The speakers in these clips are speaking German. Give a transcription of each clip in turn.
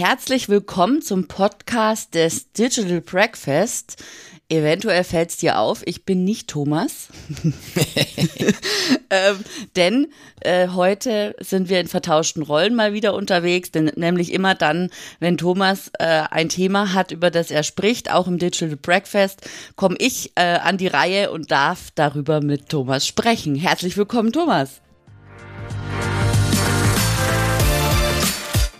herzlich willkommen zum Podcast des Digital Breakfast. Eventuell fällt es dir auf, ich bin nicht Thomas. ähm, denn äh, heute sind wir in vertauschten Rollen mal wieder unterwegs, denn nämlich immer dann, wenn Thomas äh, ein Thema hat, über das er spricht, auch im Digital Breakfast, komme ich äh, an die Reihe und darf darüber mit Thomas sprechen. Herzlich willkommen, Thomas.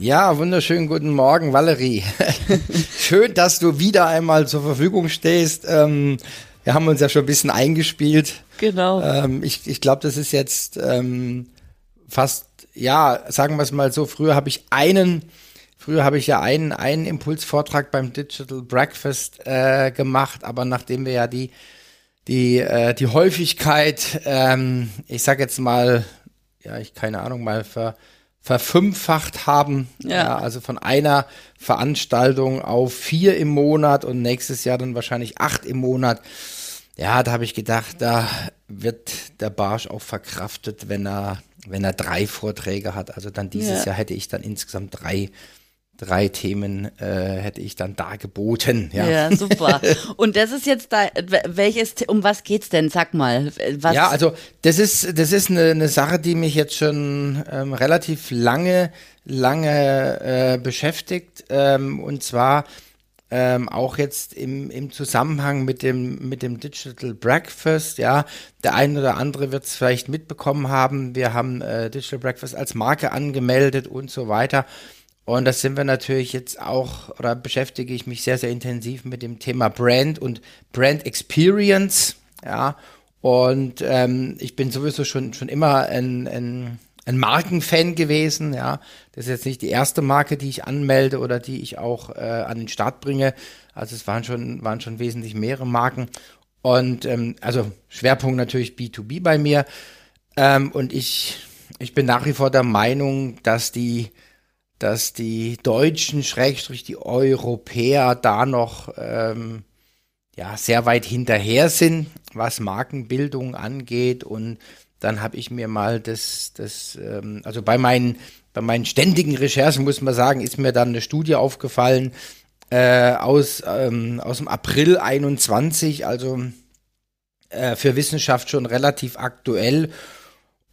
Ja, wunderschönen guten Morgen, Valerie. Schön, dass du wieder einmal zur Verfügung stehst. Ähm, wir haben uns ja schon ein bisschen eingespielt. Genau. Ähm, ich ich glaube, das ist jetzt ähm, fast, ja, sagen wir es mal so, früher habe ich einen, früher habe ich ja einen, einen Impulsvortrag beim Digital Breakfast äh, gemacht, aber nachdem wir ja die, die, äh, die Häufigkeit, ähm, ich sag jetzt mal, ja, ich keine Ahnung, mal ver verfünffacht haben. Ja. ja. Also von einer Veranstaltung auf vier im Monat und nächstes Jahr dann wahrscheinlich acht im Monat. Ja, da habe ich gedacht, da wird der Barsch auch verkraftet, wenn er, wenn er drei Vorträge hat. Also dann dieses ja. Jahr hätte ich dann insgesamt drei drei Themen äh, hätte ich dann dargeboten. Ja. ja, super. Und das ist jetzt da, welches, um was geht's denn? Sag mal. Was? Ja, also das ist, das ist eine, eine Sache, die mich jetzt schon ähm, relativ lange, lange äh, beschäftigt. Ähm, und zwar ähm, auch jetzt im, im Zusammenhang mit dem, mit dem Digital Breakfast, ja, der eine oder andere wird es vielleicht mitbekommen haben. Wir haben äh, Digital Breakfast als Marke angemeldet und so weiter. Und das sind wir natürlich jetzt auch, oder beschäftige ich mich sehr, sehr intensiv mit dem Thema Brand und Brand Experience. Ja, und ähm, ich bin sowieso schon, schon immer ein, ein, ein Markenfan gewesen. Ja, das ist jetzt nicht die erste Marke, die ich anmelde oder die ich auch äh, an den Start bringe. Also es waren schon, waren schon wesentlich mehrere Marken. Und ähm, also Schwerpunkt natürlich B2B bei mir. Ähm, und ich, ich bin nach wie vor der Meinung, dass die dass die Deutschen, Schrägstrich die Europäer da noch ähm, ja, sehr weit hinterher sind, was Markenbildung angeht. Und dann habe ich mir mal das, das ähm, also bei meinen, bei meinen ständigen Recherchen, muss man sagen, ist mir dann eine Studie aufgefallen äh, aus, ähm, aus dem April 21, also äh, für Wissenschaft schon relativ aktuell.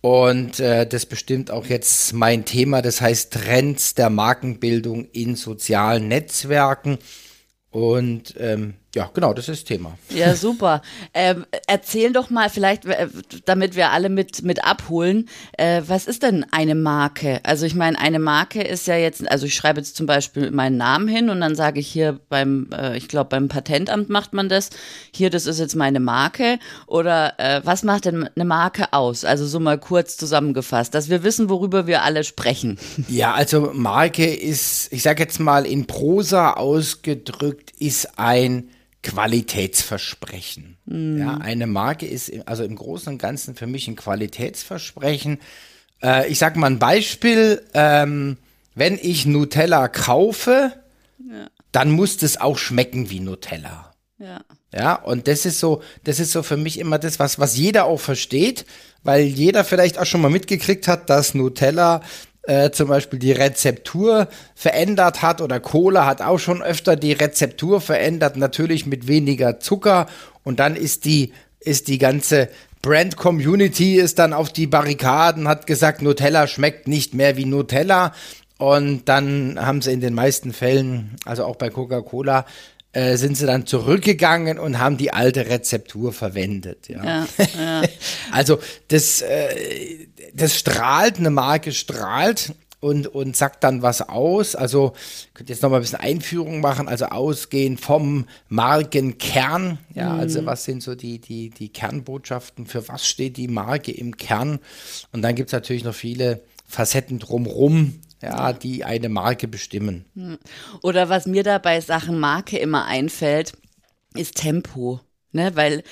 Und äh, das bestimmt auch jetzt mein Thema, das heißt Trends der Markenbildung in sozialen Netzwerken. Und ähm, ja, genau, das ist das Thema. Ja, super. Ähm, erzähl doch mal vielleicht, äh, damit wir alle mit, mit abholen, äh, was ist denn eine Marke? Also ich meine, eine Marke ist ja jetzt, also ich schreibe jetzt zum Beispiel meinen Namen hin und dann sage ich hier beim, äh, ich glaube beim Patentamt macht man das, hier, das ist jetzt meine Marke. Oder äh, was macht denn eine Marke aus? Also so mal kurz zusammengefasst, dass wir wissen, worüber wir alle sprechen. Ja, also Marke ist, ich sage jetzt mal in Prosa ausgedrückt, ist ein Qualitätsversprechen. Mhm. Ja, eine Marke ist also im Großen und Ganzen für mich ein Qualitätsversprechen. Äh, ich sage mal ein Beispiel. Ähm, wenn ich Nutella kaufe, ja. dann muss das auch schmecken wie Nutella. Ja. Ja, und das ist so, das ist so für mich immer das, was, was jeder auch versteht, weil jeder vielleicht auch schon mal mitgekriegt hat, dass Nutella äh, zum Beispiel die Rezeptur verändert hat oder Cola hat auch schon öfter die Rezeptur verändert, natürlich mit weniger Zucker und dann ist die, ist die ganze Brand Community ist dann auf die Barrikaden, hat gesagt, Nutella schmeckt nicht mehr wie Nutella. Und dann haben sie in den meisten Fällen, also auch bei Coca-Cola, äh, sind sie dann zurückgegangen und haben die alte Rezeptur verwendet. Ja. ja, ja. also das, äh, das strahlt, eine Marke strahlt und, und sagt dann was aus. Also könnt jetzt noch mal ein bisschen Einführung machen, also ausgehen vom Markenkern. Ja, mhm. also was sind so die, die, die Kernbotschaften, für was steht die Marke im Kern? Und dann gibt es natürlich noch viele Facetten drumrum, ja, die eine Marke bestimmen. Hm. Oder was mir da bei Sachen Marke immer einfällt, ist Tempo. Ne, weil,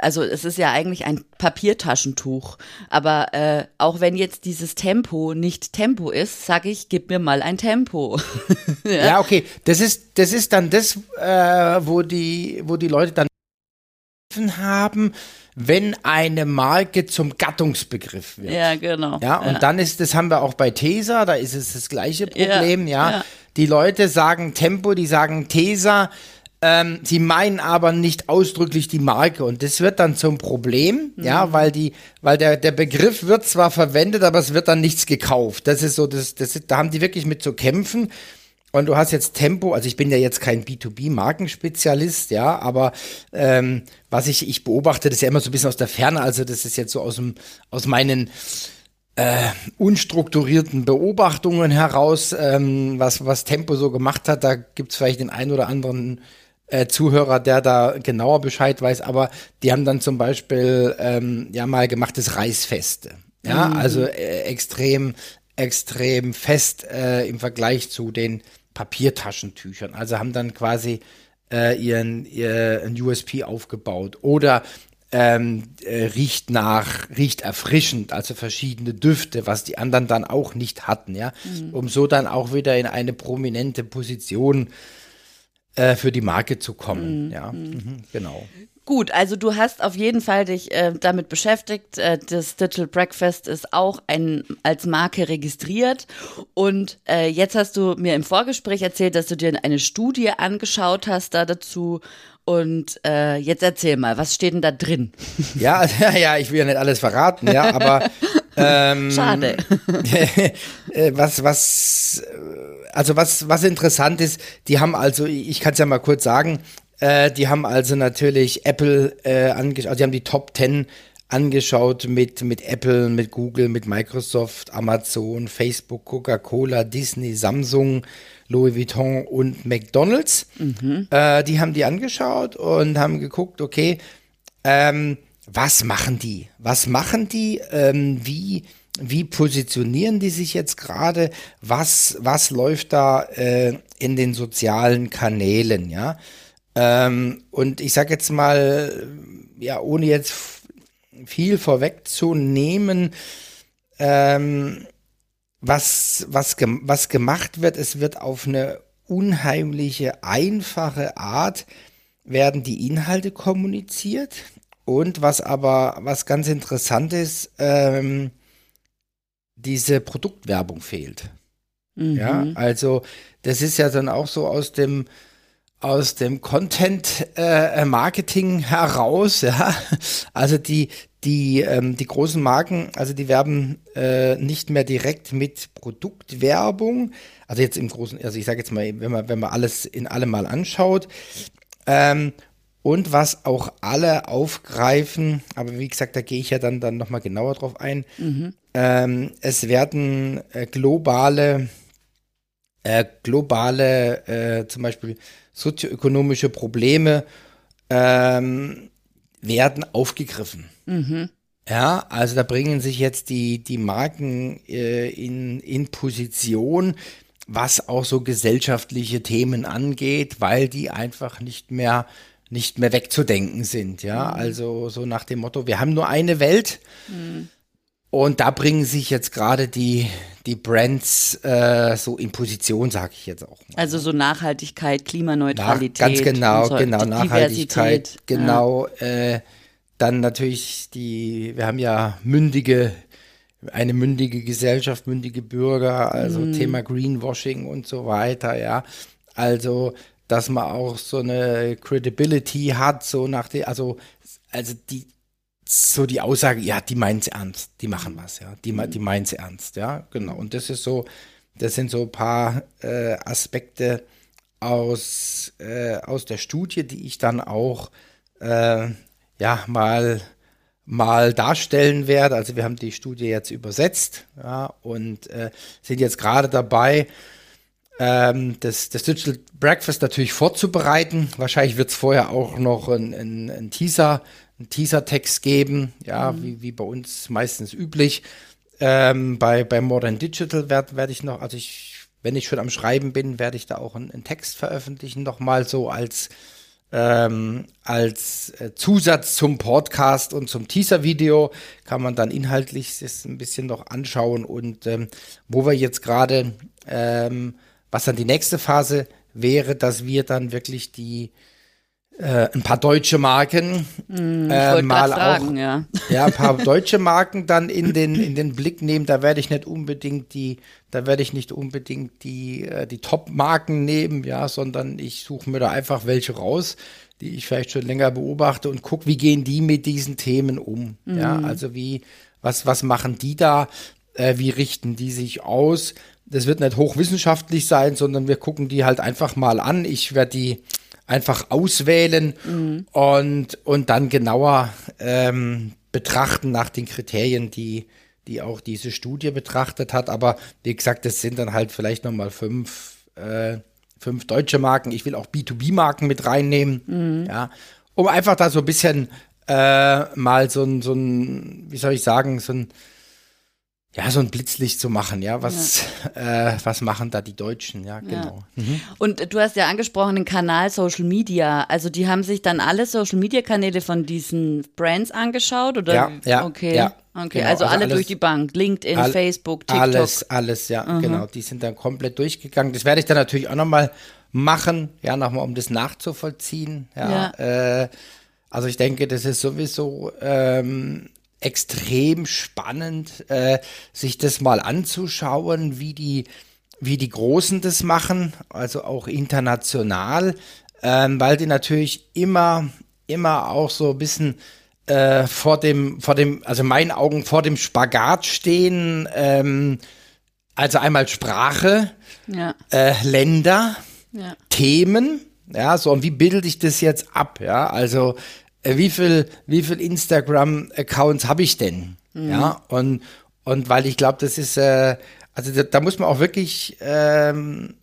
also es ist ja eigentlich ein Papiertaschentuch. Aber äh, auch wenn jetzt dieses Tempo nicht Tempo ist, sage ich, gib mir mal ein Tempo. ja. ja. okay. Das ist, das ist dann das, äh, wo die, wo die Leute dann haben, wenn eine Marke zum Gattungsbegriff wird. Ja, genau. Ja, und ja. dann ist, das haben wir auch bei Tesa, da ist es das gleiche Problem, ja. ja. Die Leute sagen Tempo, die sagen Tesa, ähm, sie meinen aber nicht ausdrücklich die Marke und das wird dann zum Problem, mhm. ja, weil die, weil der, der Begriff wird zwar verwendet, aber es wird dann nichts gekauft. Das ist so, das, das, da haben die wirklich mit zu kämpfen. Und du hast jetzt Tempo, also ich bin ja jetzt kein B2B-Markenspezialist, ja, aber ähm, was ich, ich beobachte, das ist ja immer so ein bisschen aus der Ferne, also das ist jetzt so aus, dem, aus meinen äh, unstrukturierten Beobachtungen heraus, ähm, was, was Tempo so gemacht hat. Da gibt es vielleicht den einen oder anderen äh, Zuhörer, der da genauer Bescheid weiß, aber die haben dann zum Beispiel ähm, ja mal gemachtes Reisfeste. Ja, mhm. also äh, extrem, extrem fest äh, im Vergleich zu den Papiertaschentüchern. Also haben dann quasi äh, ihren, ihren USP aufgebaut. Oder ähm, äh, riecht nach, riecht erfrischend, also verschiedene Düfte, was die anderen dann auch nicht hatten, ja, mhm. um so dann auch wieder in eine prominente Position äh, für die Marke zu kommen. Mhm. Ja, mhm. genau. Gut, also du hast auf jeden Fall dich äh, damit beschäftigt. Äh, das Digital Breakfast ist auch ein, als Marke registriert. Und äh, jetzt hast du mir im Vorgespräch erzählt, dass du dir eine Studie angeschaut hast da dazu. Und äh, jetzt erzähl mal, was steht denn da drin? Ja, ja, ich will ja nicht alles verraten, ja, aber ähm, Schade. Äh, was, was, also was, was interessant ist, die haben also, ich kann es ja mal kurz sagen, äh, die haben also natürlich Apple äh, angeschaut, also die haben die Top 10 angeschaut mit, mit Apple, mit Google, mit Microsoft, Amazon, Facebook, Coca-Cola, Disney, Samsung, Louis Vuitton und McDonald's. Mhm. Äh, die haben die angeschaut und haben geguckt, okay, ähm, was machen die? Was machen die? Ähm, wie, wie positionieren die sich jetzt gerade? Was, was läuft da äh, in den sozialen Kanälen? Ja. Ähm, und ich sage jetzt mal, ja, ohne jetzt viel vorwegzunehmen, ähm, was, was, was gemacht wird, es wird auf eine unheimliche, einfache Art werden die Inhalte kommuniziert. Und was aber, was ganz interessant ist, ähm, diese Produktwerbung fehlt. Mhm. Ja, also das ist ja dann auch so aus dem aus dem Content äh, Marketing heraus, ja. Also die die ähm, die großen Marken, also die werben äh, nicht mehr direkt mit Produktwerbung. Also jetzt im großen, also ich sage jetzt mal, wenn man wenn man alles in allem mal anschaut. Ähm, und was auch alle aufgreifen, aber wie gesagt, da gehe ich ja dann, dann nochmal genauer drauf ein. Mhm. Ähm, es werden äh, globale, äh, globale, äh, zum Beispiel sozioökonomische Probleme ähm, werden aufgegriffen. Mhm. Ja, also da bringen sich jetzt die, die Marken äh, in, in Position, was auch so gesellschaftliche Themen angeht, weil die einfach nicht mehr nicht mehr wegzudenken sind, ja. Mhm. Also so nach dem Motto, wir haben nur eine Welt. Mhm. Und da bringen sich jetzt gerade die, die Brands äh, so in Position, sage ich jetzt auch. Mal. Also so Nachhaltigkeit, Klimaneutralität. Nach, ganz genau, so genau, Nachhaltigkeit, genau. Ja. Äh, dann natürlich die, wir haben ja mündige, eine mündige Gesellschaft, mündige Bürger, also mm. Thema Greenwashing und so weiter, ja. Also, dass man auch so eine Credibility hat, so nach der, also, also die, so die Aussage, ja, die meinen es ernst, die machen was, ja, die, die meinen es ernst, ja, genau. Und das ist so, das sind so ein paar äh, Aspekte aus, äh, aus der Studie, die ich dann auch äh, ja mal mal darstellen werde. Also wir haben die Studie jetzt übersetzt ja, und äh, sind jetzt gerade dabei, ähm, das, das Digital Breakfast natürlich vorzubereiten. Wahrscheinlich wird es vorher auch noch ein, ein, ein Teaser, einen Teaser-Text geben, ja, mhm. wie, wie bei uns meistens üblich. Ähm, bei, bei Modern Digital werde werd ich noch, also ich, wenn ich schon am Schreiben bin, werde ich da auch einen, einen Text veröffentlichen, nochmal so als, ähm, als äh, Zusatz zum Podcast und zum Teaser-Video kann man dann inhaltlich das ein bisschen noch anschauen und ähm, wo wir jetzt gerade, ähm, was dann die nächste Phase wäre, dass wir dann wirklich die äh, ein paar deutsche Marken Hm, äh, mal fragen, auch ja. ja ein paar deutsche Marken dann in den in den Blick nehmen. Da werde ich nicht unbedingt die da werde ich nicht unbedingt die äh, die Top Marken nehmen ja sondern ich suche mir da einfach welche raus die ich vielleicht schon länger beobachte und gucke wie gehen die mit diesen Themen um ja. Also wie was was machen die da äh, wie richten die sich aus das wird nicht hochwissenschaftlich sein sondern wir gucken die halt einfach mal an ich werde die einfach auswählen und, und dann genauer ähm, betrachten nach den Kriterien, die, die auch diese Studie betrachtet hat. Aber wie gesagt, das sind dann halt vielleicht nochmal fünf, äh, fünf deutsche Marken. Ich will auch B2B-Marken mit reinnehmen, ja, um einfach da so ein bisschen äh, mal so ein, so ein, wie soll ich sagen, so ein ja, so ein Blitzlicht zu machen, ja, was, Äh, was machen da die Deutschen, ja, genau. Und du hast ja angesprochen den Kanal Social Media. Also die haben sich dann alle Social Media Kanäle von diesen Brands angeschaut oder? Ja, ja, Okay. ja. Okay, Genau, also, also alle alles- durch die Bank. LinkedIn, All- Facebook, TikTok. Alles, alles, ja, genau. Die sind dann komplett durchgegangen. Das werde ich dann natürlich auch nochmal machen, ja, nochmal, um das nachzuvollziehen. Ja, Äh, also ich denke, das ist sowieso ähm, extrem spannend, äh, sich das mal anzuschauen, wie die, wie die Großen das machen, also auch international, ähm, weil die natürlich immer, immer auch so ein bisschen äh, vor dem, vor dem, also in meinen Augen vor dem Spagat stehen, ähm, also einmal Sprache, Ja, äh, Länder, ja. Themen, ja, so und wie bilde ich das jetzt ab, ja, also wie viel, wie viel Instagram-Accounts habe ich denn, ja, und, und weil ich glaube, das ist, äh, also da, da muss man auch wirklich, ähm,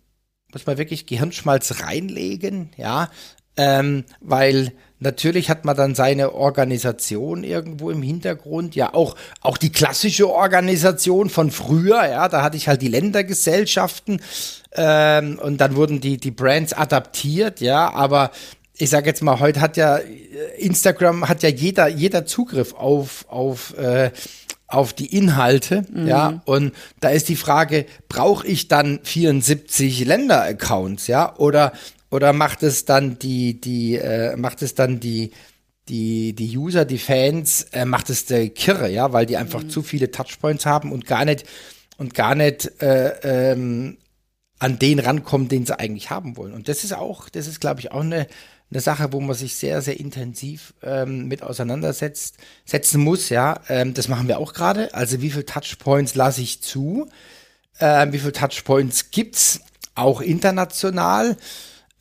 muss man wirklich Gehirnschmalz reinlegen, ja, ähm, weil natürlich hat man dann seine Organisation irgendwo im Hintergrund, ja auch auch die klassische Organisation von früher, ja, da hatte ich halt die Ländergesellschaften ähm, und dann wurden die die Brands adaptiert, ja, aber ich sage jetzt mal, heute hat ja äh, Instagram hat ja jeder jeder Zugriff auf auf äh, auf die Inhalte, ja, und da ist die Frage, brauche ich dann 74 Länder-Accounts, ja, oder oder macht es dann die die äh, macht es dann die die die User, die Fans, äh, macht es der Kirre, ja, weil die einfach zu viele Touchpoints haben und gar nicht und gar nicht äh, ähm, an den rankommen, den sie eigentlich haben wollen. Und das ist auch, das ist, glaube ich, auch eine, eine Sache, wo man sich sehr, sehr intensiv ähm, mit auseinandersetzt, setzen muss, ja. Ähm, das machen wir auch gerade. Also wie viele Touchpoints lasse ich zu? Ähm, wie viele Touchpoints gibt's auch international?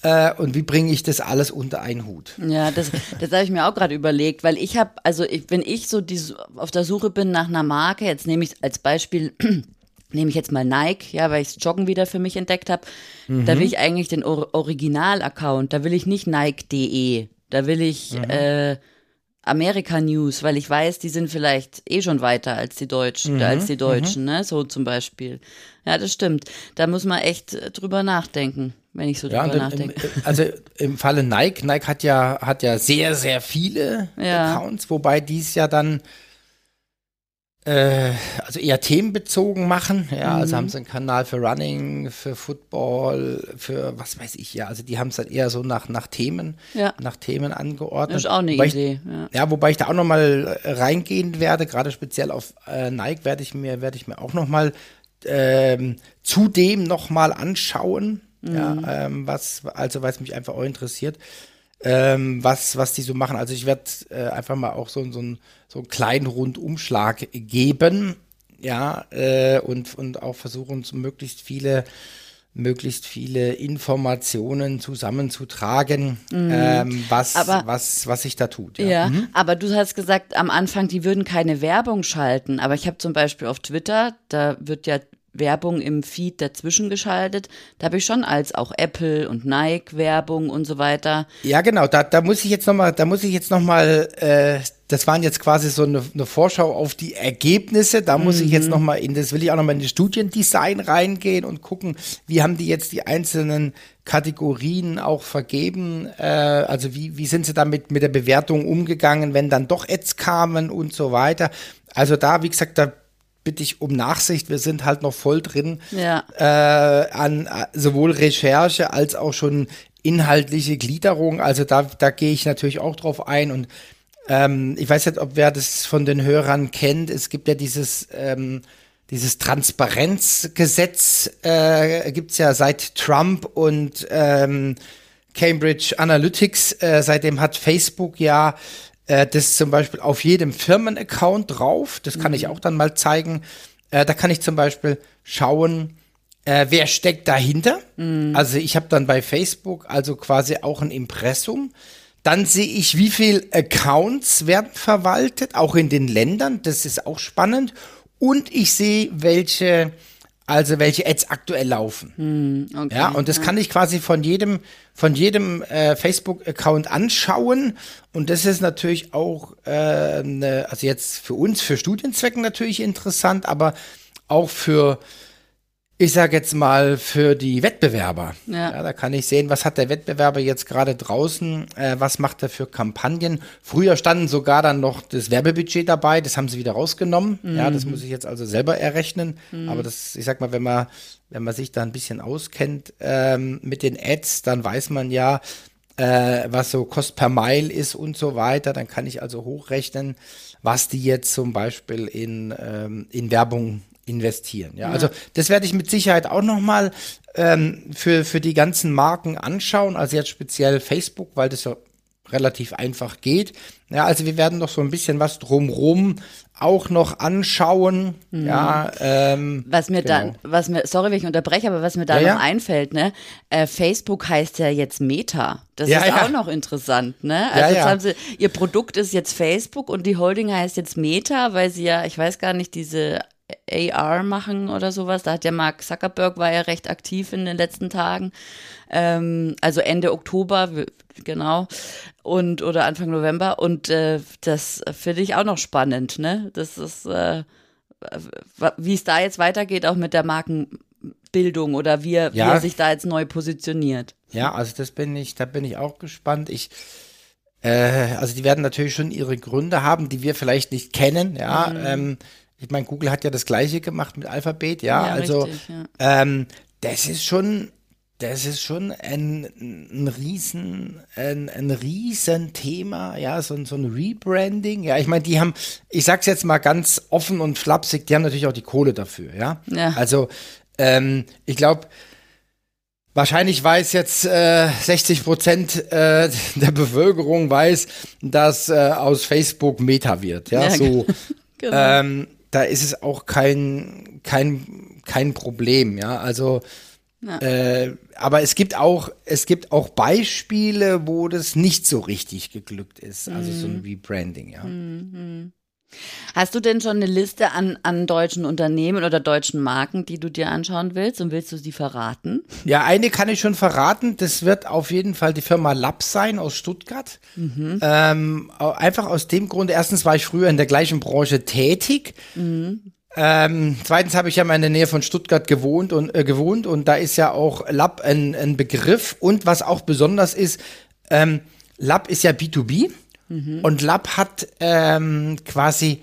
Äh, und wie bringe ich das alles unter einen Hut? Ja, das, das habe ich mir auch gerade überlegt, weil ich habe, also ich, wenn ich so die, auf der Suche bin nach einer Marke, jetzt nehme ich als Beispiel, nehme ich jetzt mal Nike, ja, weil ich Joggen wieder für mich entdeckt habe, da will ich eigentlich den Or Original-Account, da will ich nicht Nike.de, da will ich äh, America News, weil ich weiß, die sind vielleicht eh schon weiter als die Deutschen, als die Deutschen, ne, so zum Beispiel. Ja, das stimmt. Da muss man echt äh, drüber nachdenken, wenn ich so Ja, drüber im, nachdenke. also im Falle Nike, Nike hat ja, hat ja sehr, sehr viele Ja. Accounts, wobei dies ja dann äh, also eher themenbezogen machen. Ja, Mhm. also haben sie einen Kanal für Running, für Football, für was weiß ich ja. Also die haben es dann eher so nach, nach Themen, Ja. nach Themen angeordnet. Das ist auch eine Wobei ich- Idee. Ja. ja, wobei ich da auch noch mal äh, reingehen werde, gerade speziell auf äh, Nike werde ich mir werde ich mir auch noch mal ähm, zudem noch mal anschauen, ja, ähm, was also weil es mich einfach auch interessiert, ähm, was was die so machen. Also ich werde äh, einfach mal auch so, so, einen, so einen kleinen Rundumschlag geben, ja, äh, und und auch versuchen so möglichst viele möglichst viele Informationen zusammenzutragen, ähm, was, Aber- was, was sich da tut. Ja, aber du hast gesagt am Anfang, die würden keine Werbung schalten. Aber ich habe zum Beispiel auf Twitter, da wird ja Werbung im Feed dazwischen geschaltet. Da habe ich schon als auch Apple und Nike Werbung und so weiter. Ja, genau. Da, da muss ich jetzt noch mal, da muss ich jetzt noch mal äh, das waren jetzt quasi so eine, eine Vorschau auf die Ergebnisse. Da muss ich jetzt nochmal in, das will ich auch nochmal in das Studiendesign reingehen und gucken, wie haben die jetzt die einzelnen Kategorien auch vergeben. Äh, also wie, wie sind sie damit mit der Bewertung umgegangen, wenn dann doch Ads kamen und so weiter. Also da, wie gesagt, da bitte ich um Nachsicht. Wir sind halt noch voll drin Ja. äh, an äh, sowohl Recherche als auch schon inhaltliche Gliederung. Also da, da gehe ich natürlich auch drauf ein und ähm, ich weiß nicht, ob wer das von den Hörern kennt. Es gibt ja dieses ähm, dieses Transparenzgesetz äh, gibt's ja seit Trump und ähm, Cambridge Analytics. Äh, seitdem hat Facebook ja äh, das zum Beispiel auf jedem Firmenaccount drauf. Das kann ich auch dann mal zeigen. Äh, da kann ich zum Beispiel schauen, äh, wer steckt dahinter. Also ich habe dann bei Facebook also quasi auch ein Impressum. Dann sehe ich, wie viel Accounts werden verwaltet, auch in den Ländern. Das ist auch spannend. Und ich sehe, welche, also welche Ads aktuell laufen. Okay. Ja, und das kann ich quasi von jedem, von jedem äh, Facebook-Account anschauen. Und das ist natürlich auch, äh, ne, also jetzt für uns, für Studienzwecken natürlich interessant, aber auch für, ich sage jetzt mal, für die Wettbewerber. Ja. da kann ich sehen, was hat der Wettbewerber jetzt gerade draußen, äh, was macht er für Kampagnen. Früher standen sogar dann noch das Werbebudget dabei, das haben sie wieder rausgenommen. Ja, das muss ich jetzt also selber errechnen. Aber das, ich sag mal, wenn man, wenn man sich da ein bisschen auskennt ähm, mit den Ads, dann weiß man ja, äh, was so Kost per Mile ist und so weiter. Dann kann ich also hochrechnen, was die jetzt zum Beispiel in, ähm, in Werbung investieren. Ja, also das werde ich mit Sicherheit auch nochmal ähm, für, für die ganzen Marken anschauen. Also jetzt speziell Facebook, weil das ja relativ einfach geht. Ja, also wir werden noch so ein bisschen was drumrum auch noch anschauen. Ja, ähm, Was mir Genau. dann, was mir, sorry, wenn ich unterbreche, aber was mir da Ja, noch ja. einfällt, ne, äh, Facebook heißt ja jetzt Meta. Das Ja, ist ja. auch noch interessant, ne? Ja, Also jetzt ja. haben sie, ihr Produkt ist jetzt Facebook und die Holding heißt jetzt Meta, weil sie ja, ich weiß gar nicht, diese AR machen oder sowas. Da hat ja Mark Zuckerberg war ja recht aktiv in den letzten Tagen. Ähm, also Ende Oktober, genau. Und oder Anfang November. Und äh, das finde ich auch noch spannend, ne? Das ist äh, wie es da jetzt weitergeht, auch mit der Markenbildung oder wie er, wie Ja. er sich da jetzt neu positioniert. Ja, also das bin ich, da bin ich auch gespannt. Ich, äh, also die werden natürlich schon ihre Gründe haben, die wir vielleicht nicht kennen. Ja, Mhm. ähm, ich meine, Google hat ja das Gleiche gemacht mit Alphabet. Ja, Ja, also richtig, ja. ähm, das ist schon, das ist schon ein, ein riesen, ein, ein riesen Thema. Ja, so, ein- so ein Rebranding. Ja, ich meine, die haben, ich sag's jetzt mal ganz offen und flapsig, die haben natürlich auch die Kohle dafür. Ja, Ja. also ähm, ich glaube. Wahrscheinlich weiß jetzt äh, 60 Prozent äh, der Bevölkerung weiß, dass äh, aus Facebook Meta wird. Ja, Ja, so. Genau. ähm, da ist es auch kein kein kein Problem. Ja, also. Ja. Äh, aber es gibt auch es gibt auch Beispiele, wo das nicht so richtig geglückt ist. Also so Mhm. ein Rebranding. Ja. Hast du denn schon eine Liste an, an deutschen Unternehmen oder deutschen Marken, die du dir anschauen willst und willst du sie verraten? Ja, eine kann ich schon verraten. Das wird auf jeden Fall die Firma Lab sein aus Stuttgart. Ähm, au- einfach aus dem Grund, erstens war ich früher in der gleichen Branche tätig. Ähm, zweitens habe ich ja mal in der Nähe von Stuttgart gewohnt und äh, gewohnt und da ist ja auch Lab ein, ein Begriff. Und was auch besonders ist, ähm, Lab ist ja B2B und Lab hat ähm, quasi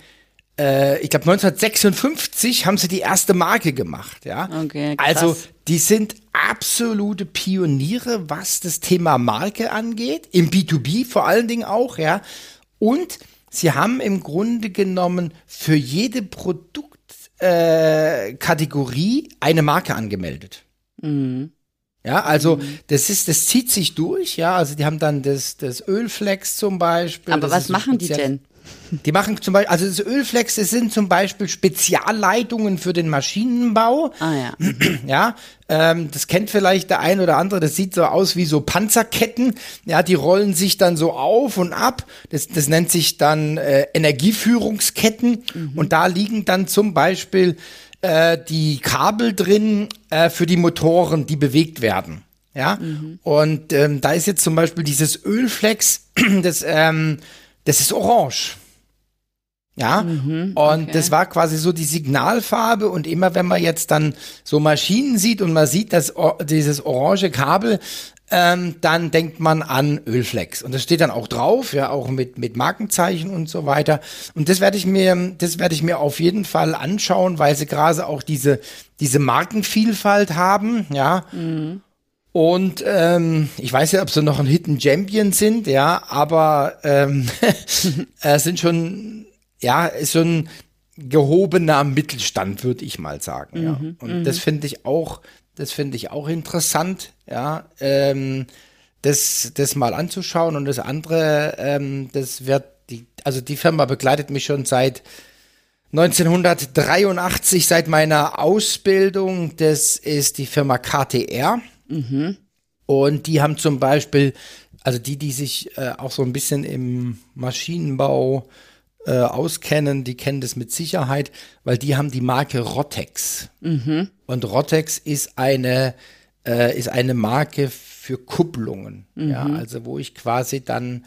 äh, ich glaube 1956 haben sie die erste Marke gemacht, ja. Okay, also die sind absolute Pioniere, was das Thema Marke angeht, im B2B vor allen Dingen auch, ja. Und sie haben im Grunde genommen für jede Produktkategorie äh, eine Marke angemeldet. Ja, also das ist, das zieht sich durch, ja. Also die haben dann das, das Ölflex zum Beispiel. Aber das was so machen die denn? die machen zum Beispiel, also das Ölflex, das sind zum Beispiel Spezialleitungen für den Maschinenbau. Ah ja. Ja, ähm, das kennt vielleicht der ein oder andere. Das sieht so aus wie so Panzerketten. Ja, die rollen sich dann so auf und ab. Das, das nennt sich dann äh, Energieführungsketten. Und da liegen dann zum Beispiel äh, die Kabel drin äh, für die Motoren, die bewegt werden. Ja, und ähm, da ist jetzt zum Beispiel dieses Ölflex, das, ähm, das ist orange. Ja, mhm, und okay. das war quasi so die Signalfarbe und immer wenn man jetzt dann so Maschinen sieht und man sieht das, dieses orange Kabel, ähm, dann denkt man an Ölflex. Und das steht dann auch drauf, ja, auch mit, mit Markenzeichen und so weiter. Und das werde ich mir, das werde ich mir auf jeden Fall anschauen, weil sie gerade auch diese, diese Markenvielfalt haben, ja. Mhm. Und ähm, ich weiß ja, ob sie noch ein Hidden Champion sind, ja, aber ähm, äh, sind schon, ja, ist schon gehobener Mittelstand, würde ich mal sagen. Mhm, ja. Und mhm. das finde ich auch, das finde ich auch interessant, ja, ähm, das, das mal anzuschauen. Und das andere, ähm, das wird die, also die Firma begleitet mich schon seit 1983, seit meiner Ausbildung. Das ist die Firma KTR. Mhm. Und die haben zum Beispiel, also die, die sich äh, auch so ein bisschen im Maschinenbau äh, auskennen, die kennen das mit Sicherheit, weil die haben die Marke Rotex. Mhm. Und Rotex ist eine, äh, ist eine Marke für Kupplungen. Mhm. Ja, also wo ich quasi dann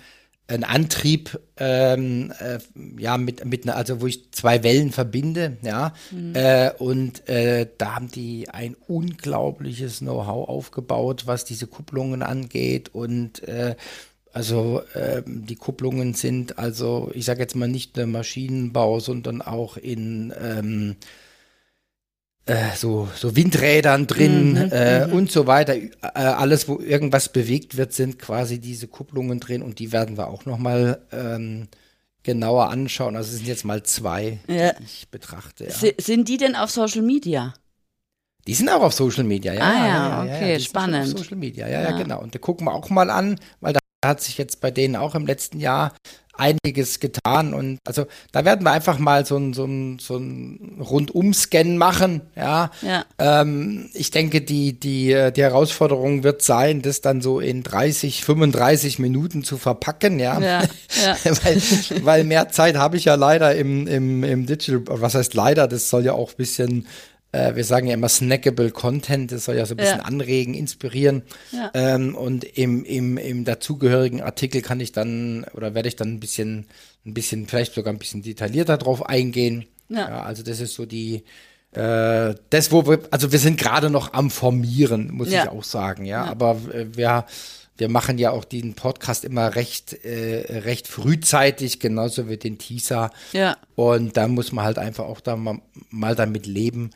ein Antrieb, ähm, äh, ja, mit, mit einer, also wo ich zwei Wellen verbinde, ja, mhm. äh, und äh, da haben die ein unglaubliches Know-how aufgebaut, was diese Kupplungen angeht und äh, also ähm, die Kupplungen sind also, ich sage jetzt mal nicht nur Maschinenbau, sondern auch in ähm, äh, so, so Windrädern drin mhm, äh, mhm. und so weiter. Äh, alles, wo irgendwas bewegt wird, sind quasi diese Kupplungen drin und die werden wir auch nochmal ähm, genauer anschauen. Also es sind jetzt mal zwei, ja. die ich betrachte. Ja. Sind die denn auf Social Media? Die sind auch auf Social Media, ja. Ah ja, ja okay, spannend. Social Media, ja, ja, genau. Und da gucken wir auch mal an, weil da hat sich jetzt bei denen auch im letzten Jahr einiges getan und also da werden wir einfach mal so ein, so ein, so ein Rundum-Scan machen, ja. ja. Ähm, ich denke, die, die, die Herausforderung wird sein, das dann so in 30, 35 Minuten zu verpacken, ja. ja, ja. weil, weil mehr Zeit habe ich ja leider im, im, im Digital, was heißt leider, das soll ja auch ein bisschen äh, wir sagen ja immer snackable Content, das soll ja so ein bisschen ja. anregen, inspirieren. Ja. Ähm, und im, im, im dazugehörigen Artikel kann ich dann oder werde ich dann ein bisschen, ein bisschen, vielleicht sogar ein bisschen detaillierter drauf eingehen. Ja. ja also das ist so die, äh, das, wo wir, also wir sind gerade noch am Formieren, muss ich auch sagen, ja. Aber äh, wir wir machen ja auch diesen Podcast immer recht, äh, recht frühzeitig, genauso wie den Teaser. Ja. Und da muss man halt einfach auch da mal, mal damit leben,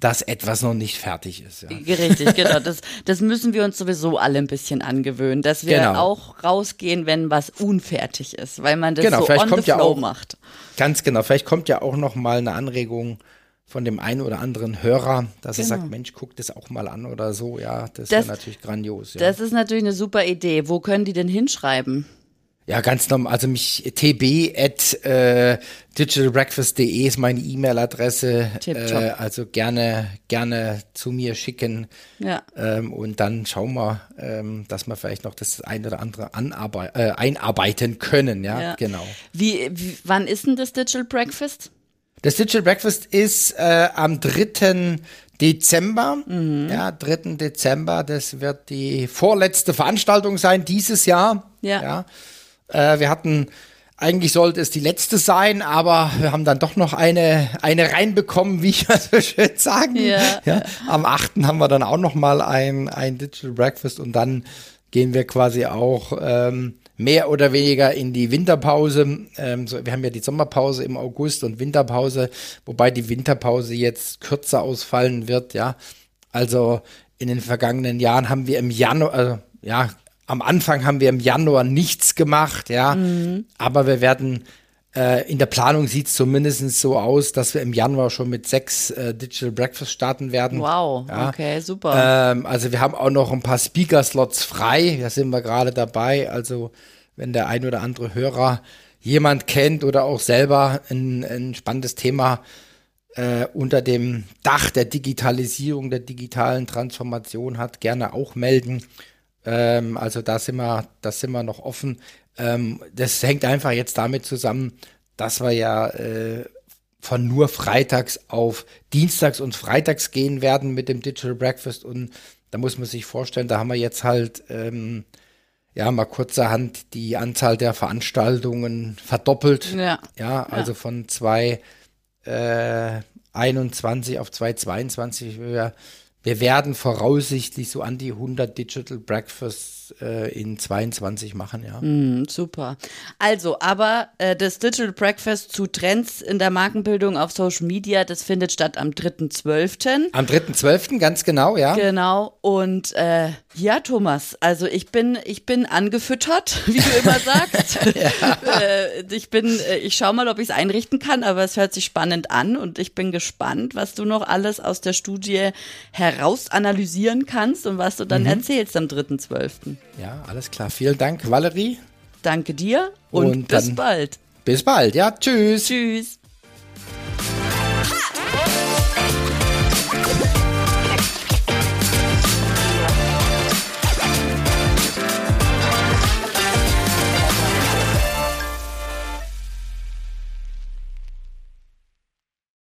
dass etwas noch nicht fertig ist. Ja. Richtig, genau. Das, das müssen wir uns sowieso alle ein bisschen angewöhnen, dass wir genau. auch rausgehen, wenn was unfertig ist, weil man das genau, so on the flow ja auch, macht. Ganz genau. Vielleicht kommt ja auch noch mal eine Anregung von dem einen oder anderen Hörer, dass genau. er sagt, Mensch, guck das auch mal an oder so. Ja, das, das wäre natürlich grandios. Ja. Das ist natürlich eine super Idee. Wo können die denn hinschreiben? Ja, ganz normal. Also mich tb at äh, digitalbreakfast.de ist meine E-Mail-Adresse. Äh, also gerne, gerne zu mir schicken. Ja. Ähm, und dann schauen wir, ähm, dass wir vielleicht noch das eine oder andere äh, einarbeiten können. Ja, ja. genau. Wie, wie, wann ist denn das Digital Breakfast? Das Digital Breakfast ist äh, am 3. Dezember. Mhm. Ja, 3. Dezember. Das wird die vorletzte Veranstaltung sein dieses Jahr. Ja. ja. Äh, wir hatten, eigentlich sollte es die letzte sein, aber wir haben dann doch noch eine, eine reinbekommen, wie ich das so schön sagen. Ja. ja. Am 8. haben wir dann auch noch mal ein, ein Digital Breakfast und dann gehen wir quasi auch ähm, mehr oder weniger in die Winterpause. Ähm, so, wir haben ja die Sommerpause im August und Winterpause, wobei die Winterpause jetzt kürzer ausfallen wird, ja. Also in den vergangenen Jahren haben wir im Januar, also, ja, am Anfang haben wir im Januar nichts gemacht, ja, mhm. aber wir werden äh, in der Planung sieht es zumindest so aus, dass wir im Januar schon mit sechs äh, Digital Breakfast starten werden. Wow, ja. okay, super. Ähm, also wir haben auch noch ein paar Speaker-Slots frei, da sind wir gerade dabei. Also wenn der ein oder andere Hörer jemand kennt oder auch selber ein, ein spannendes Thema äh, unter dem Dach der Digitalisierung, der digitalen Transformation hat, gerne auch melden. Ähm, also da sind wir, da sind wir noch offen. Ähm, das hängt einfach jetzt damit zusammen, dass wir ja äh, von nur freitags auf dienstags und freitags gehen werden mit dem Digital Breakfast und da muss man sich vorstellen, da haben wir jetzt halt ähm, ja, mal kurzerhand die Anzahl der Veranstaltungen verdoppelt. Ja. Ja, also von 2021 auf 2022. Wir, wir werden voraussichtlich so an die 100 Digital Breakfasts äh, in 22 machen, ja. Mm, super. Also, aber äh, das Digital Breakfast zu Trends in der Markenbildung auf Social Media, das findet statt am 3.12. Am 3.12., ganz genau, ja. Genau. Und äh, ja, Thomas, also ich bin, ich bin angefüttert, wie du immer sagst. äh, ich bin, äh, ich schau mal, ob ich es einrichten kann, aber es hört sich spannend an und ich bin gespannt, was du noch alles aus der Studie heraus analysieren kannst und was du dann mhm. erzählst am 3.12. Ja, alles klar. Vielen Dank, Valerie. Danke dir und, und bis bald. Bis bald, ja. Tschüss. Tschüss.